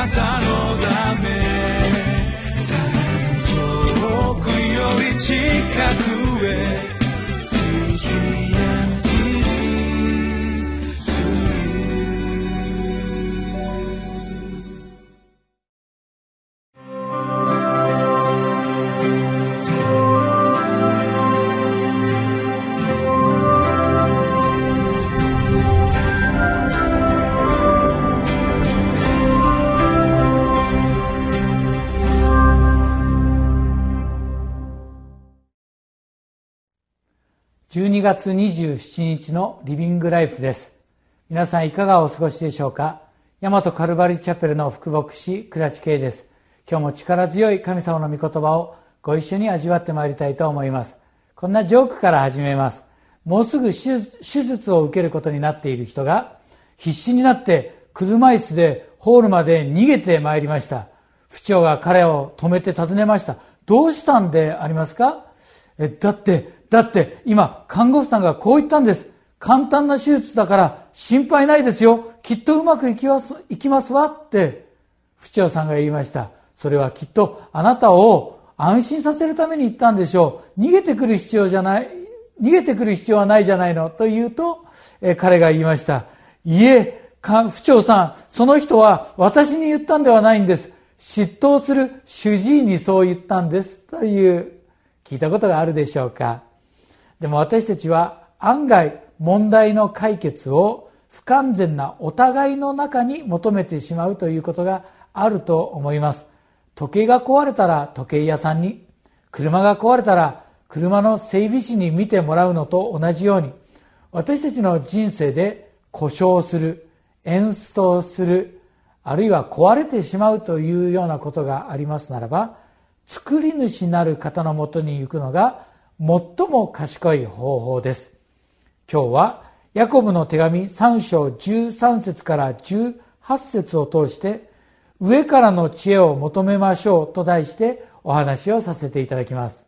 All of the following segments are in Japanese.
なたのため。遠くより近く。12月27日のリビングライフです。皆さんいかがお過ごしでしょうか？大和カルバリチャペルの副牧師倉地圭です。今日も力強い神様の御言葉をご一緒に味わってまいりたいと思います。こんなジョークから始めます。もうすぐ手術を受けることになっている人が必死になって車椅子でホールまで逃げてまいりました。府長が彼を止めて尋ねました。どうしたんでありますか？えだってだって今看護婦さんがこう言ったんです。簡単な手術だから心配ないですよ。きっとうまくいきますいきますわって府長さんが言いました。それはきっとあなたを安心させるために言ったんでしょう。逃げてくる必要じゃない逃げてくる必要はないじゃないの。と言うと、え彼が言いました。いえ府長さんその人は私に言ったんではないんです。嫉妬する主治医にそう言ったんです。という聞いたことがあるでしょうか。でも私たちは案外問題の解決を不完全なお互いの中に求めてしまうということがあると思います。時計が壊れたら時計屋さんに車が壊れたら車の整備士に見てもらうのと同じように私たちの人生で故障する演出するあるいは壊れてしまうというようなことがありますならば作り主なる方のもとに行くのが最も賢い方法です。今日はヤコブの手紙3章13節から18節を通して上からの知恵を求めましょうと題してお話をさせていただきます。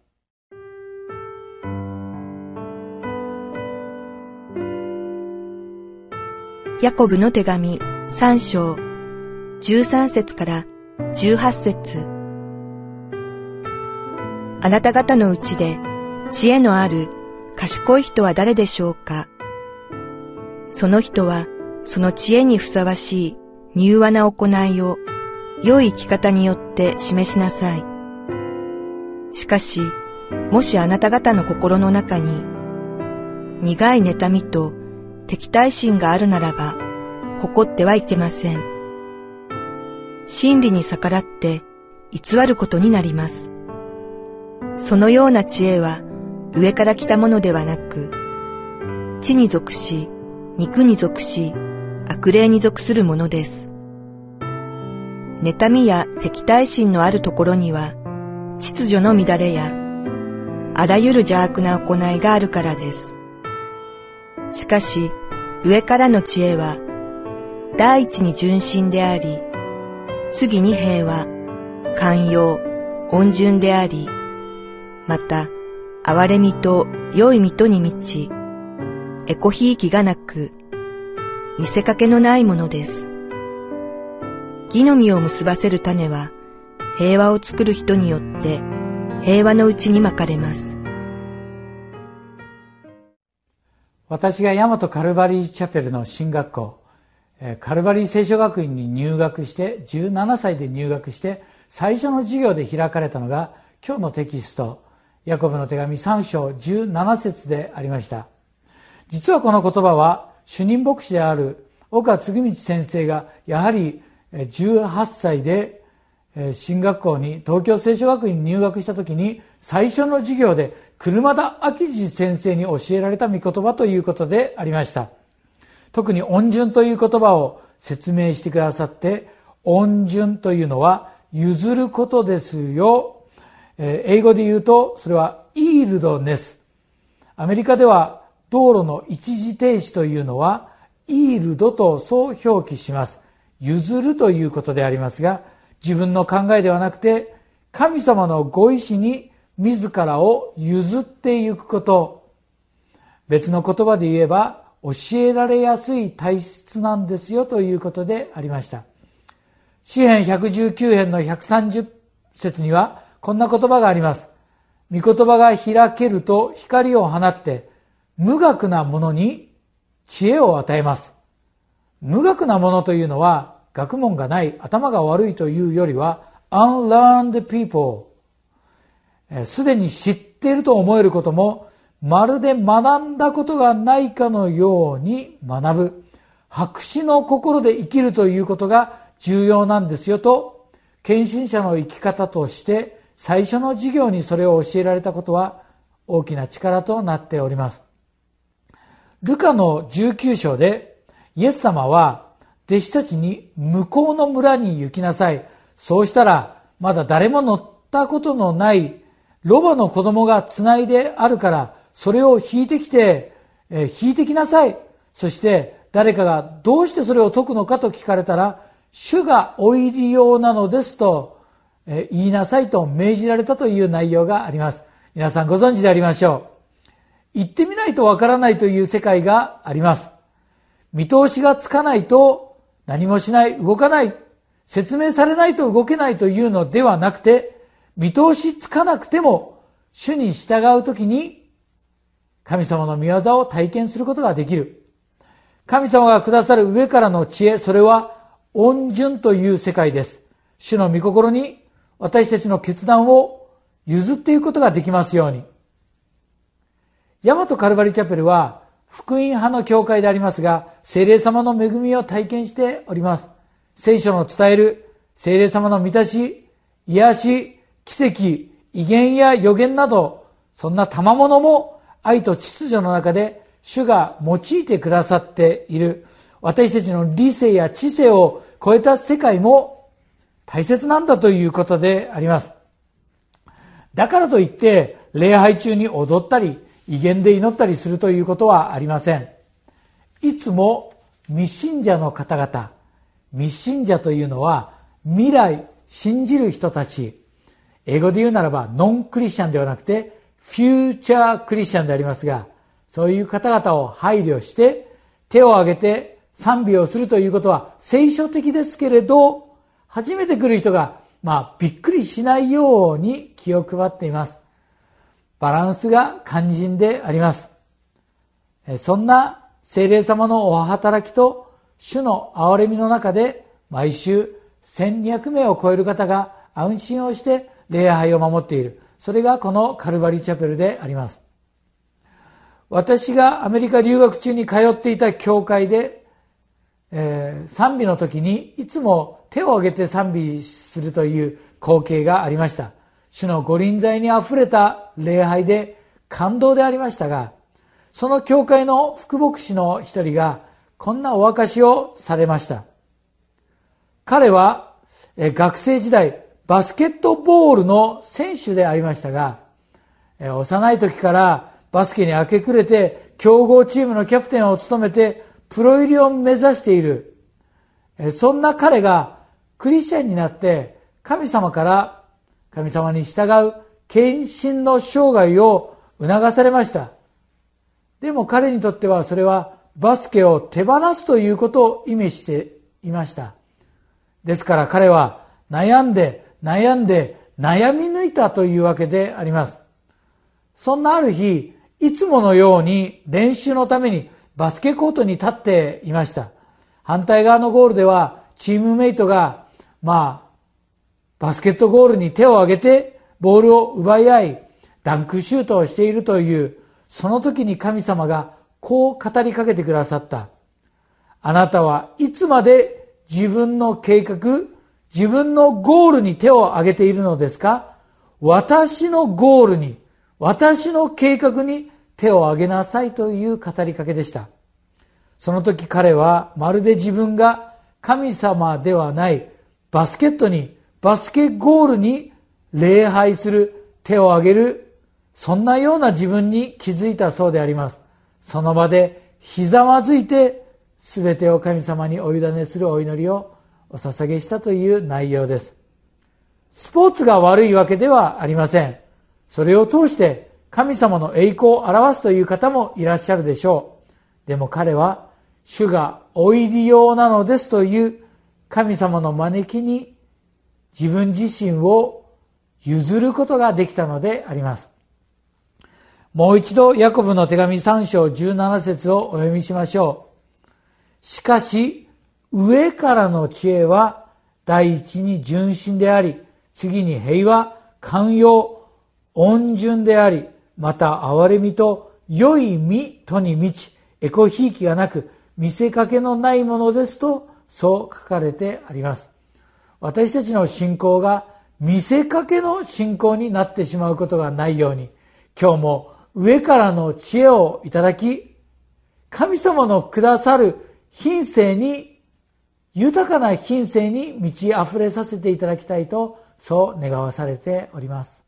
ヤコブの手紙3章13節から18節あなた方のうちで知恵のある賢い人は誰でしょうか？その人はその知恵にふさわしい柔和な行いを良い生き方によって示しなさい。しかし、もしあなた方の心の中に苦い妬みと敵対心があるならば誇ってはいけません。真理に逆らって偽ることになります。そのような知恵は上から来たものではなく、地に属し、肉に属し、悪霊に属するものです。妬みや敵対心のあるところには、秩序の乱れや、あらゆる邪悪な行いがあるからです。しかし、上からの知恵は、第一に純真であり、次に平和、寛容、温順であり、また、憐れみと良いみとに満ち、エコひいきがなく、見せかけのないものです。義の実を結ばせる種は、平和を作る人によって平和のうちにまかれます。私が大和カルバリーチャペルの進学校、カルバリー聖書学院に入学して、17歳で入学して、最初の授業で開かれたのが、今日のテキスト、ヤコブの手紙3章17節でありました。実はこの言葉は主任牧師である岡嗣道先生がやはり18歳で進学校に東京聖書学院に入学した時に最初の授業で車田明治先生に教えられた御言葉ということでありました。特に恩順という言葉を説明してくださって恩順というのは譲ることですよ英語で言うとそれはイールドネスアメリカでは道路の一時停止というのはイールドとそう表記します。譲るということでありますが自分の考えではなくて神様のご意志に自らを譲っていくこと。別の言葉で言えば教えられやすい体質なんですよということでありました。詩編119編の130節にはこんな言葉があります。御言葉が開けると光を放って無学な者に知恵を与えます。無学な者というのは学問がない頭が悪いというよりは unlearned people すでに知っていると思えることもまるで学んだことがないかのように学ぶ白紙の心で生きるということが重要なんですよと献身者の生き方として最初の授業にそれを教えられたことは大きな力となっております。ルカの19章でイエス様は弟子たちに向こうの村に行きなさい。そうしたらまだ誰も乗ったことのないロバの子供がつないであるからそれを引いてきて、えー、引いてきなさい。そして誰かがどうしてそれを解くのかと聞かれたら、主がお入り用なのですと言いなさいと命じられたという内容があります。皆さんご存知でありましょう。行ってみないとわからないという世界があります。見通しがつかないと何もしない、動かない、説明されないと動けないというのではなくて、見通しつかなくても主に従うときに神様の御業を体験することができる。神様がくださる上からの知恵、それは恩順という世界です。主の御心に私たちの決断を譲っていくことができますように。大和カルバリチャペルは福音派の教会でありますが、精霊様の恵みを体験しております。聖書の伝える精霊様の満たし、癒し、奇跡、威厳や予言など、そんな賜物も愛と秩序の中で主が用いてくださっている私たちの理性や知性を超えた世界も大切なんだということであります。だからといって礼拝中に踊ったり威厳で祈ったりするということはありません。いつも未信者の方々、未信者というのは未来信じる人たち、英語で言うならばノンクリスチャンではなくてフューチャークリスチャンでありますが、そういう方々を配慮して手を挙げて賛美をするということは聖書的ですけれど初めて来る人がまあびっくりしないように気を配っています。バランスが肝心であります。そんな精霊様のお働きと主の憐れみの中で毎週1200名を超える方が安心をして礼拝を守っている。それがこのカルバリーチャペルであります。私がアメリカ留学中に通っていた教会で、えー、賛美の時にいつも手を挙げて賛美するという光景がありました。主の御臨在にあふれた礼拝で感動でありましたが、その教会の副牧師の一人がこんなお明かしをされました。彼は学生時代バスケットボールの選手でありましたが、幼い時からバスケに明け暮れて強豪チームのキャプテンを務めてプロ入りを目指している。そんな彼がクリスチャンになって神様から神様に従う献身の生涯を促されました。でも彼にとってはそれはバスケを手放すということを意味していました。ですから彼は悩んで悩んで悩み抜いたというわけであります。そんなある日、いつものように練習のためにバスケコートに立っていました。反対側のゴールではチームメイトが、まあ、バスケットゴールに手を挙げてボールを奪い合い、ダンクシュートをしているという、その時に神様がこう語りかけてくださった。あなたはいつまで自分の計画、自分のゴールに手を挙げているのですか？私のゴールに私の計画に手を挙げなさいという語りかけでした。その時彼はまるで自分が神様ではないバスケットに、バスケゴールに礼拝する、手を挙げる、そんなような自分に気づいたそうであります。その場でひざまずいて全てを神様にお委ねするお祈りをお捧げしたという内容です。スポーツが悪いわけではありません。それを通して神様の栄光を表すという方もいらっしゃるでしょう。でも彼は主がお入り用なのですという神様の招きに自分自身を譲ることができたのであります。もう一度、ヤコブの手紙3章17節をお読みしましょう。しかし、上からの知恵は第一に純真であり、次に平和、寛容、温順であり、また憐れみと良い身とに満ち、エコひいきがなく、見せかけのないものですと、そう書かれてあります。私たちの信仰が見せかけの信仰になってしまうことがないように、今日も上からの知恵をいただき、神様のくださる品性に、豊かな品性に満ち溢れさせていただきたいと、そう願わされております。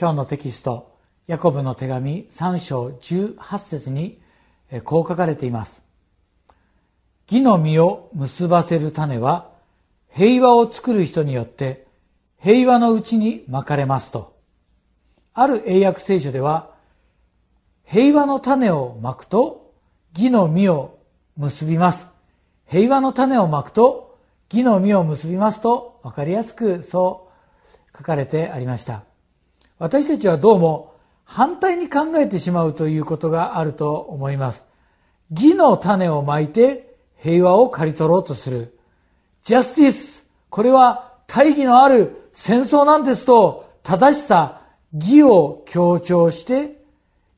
今日のテキスト、ヤコブの手紙3章18節にこう書かれています。義の実を結ばせる種は平和を作る人によって平和のうちにまかれますと。ある英訳聖書では平和の種をまくと義の実を結びます。平和の種をまくと義の実を結びますと分かりやすくそう書かれてありました。私たちはどうも反対に考えてしまうということがあると思います。義の種をまいて平和を刈り取ろうとする。ジャスティス。これは大義のある戦争なんですと正しさ、義を強調して、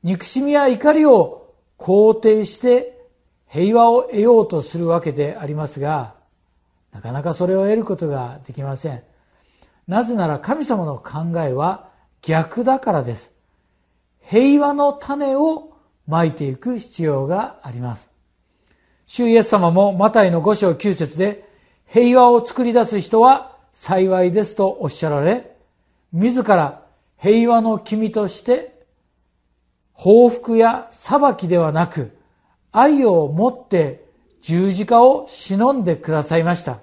憎しみや怒りを肯定して平和を得ようとするわけでありますが、なかなかそれを得ることができません。なぜなら神様の考えは逆だからです。平和の種をまいていく必要があります。主イエス様もマタイの5章9節で平和を作り出す人は幸いですとおっしゃられ、自ら平和の君として報復や裁きではなく愛を持って十字架を忍んでくださいました。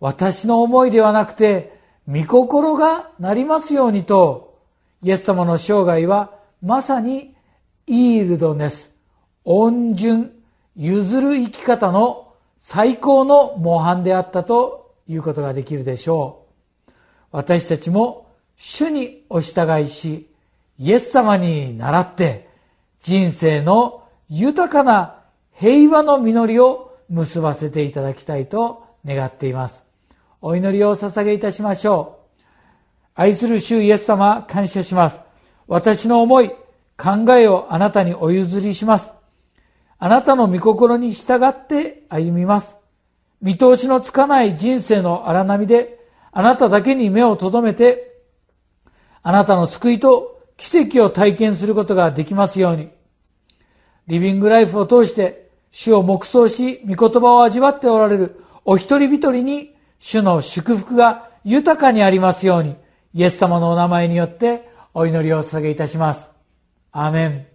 私の思いではなくて御心がなりますようにと、イエス様の生涯はまさにイールドネス、温順、譲る生き方の最高の模範であったということができるでしょう。私たちも主にお従いし、イエス様に倣って人生の豊かな平和の実りを結ばせていただきたいと願っています。お祈りを捧げいたしましょう。愛する主イエス様、感謝します。私の思い、考えをあなたにお譲りします。あなたの御心に従って歩みます。見通しのつかない人生の荒波で、あなただけに目を留めて、あなたの救いと奇跡を体験することができますように。リビングライフを通して、主を黙想し、御言葉を味わっておられるお一人一人に主の祝福が豊かにありますように、イエス様のお名前によってお祈りをお捧げいたします。アーメン。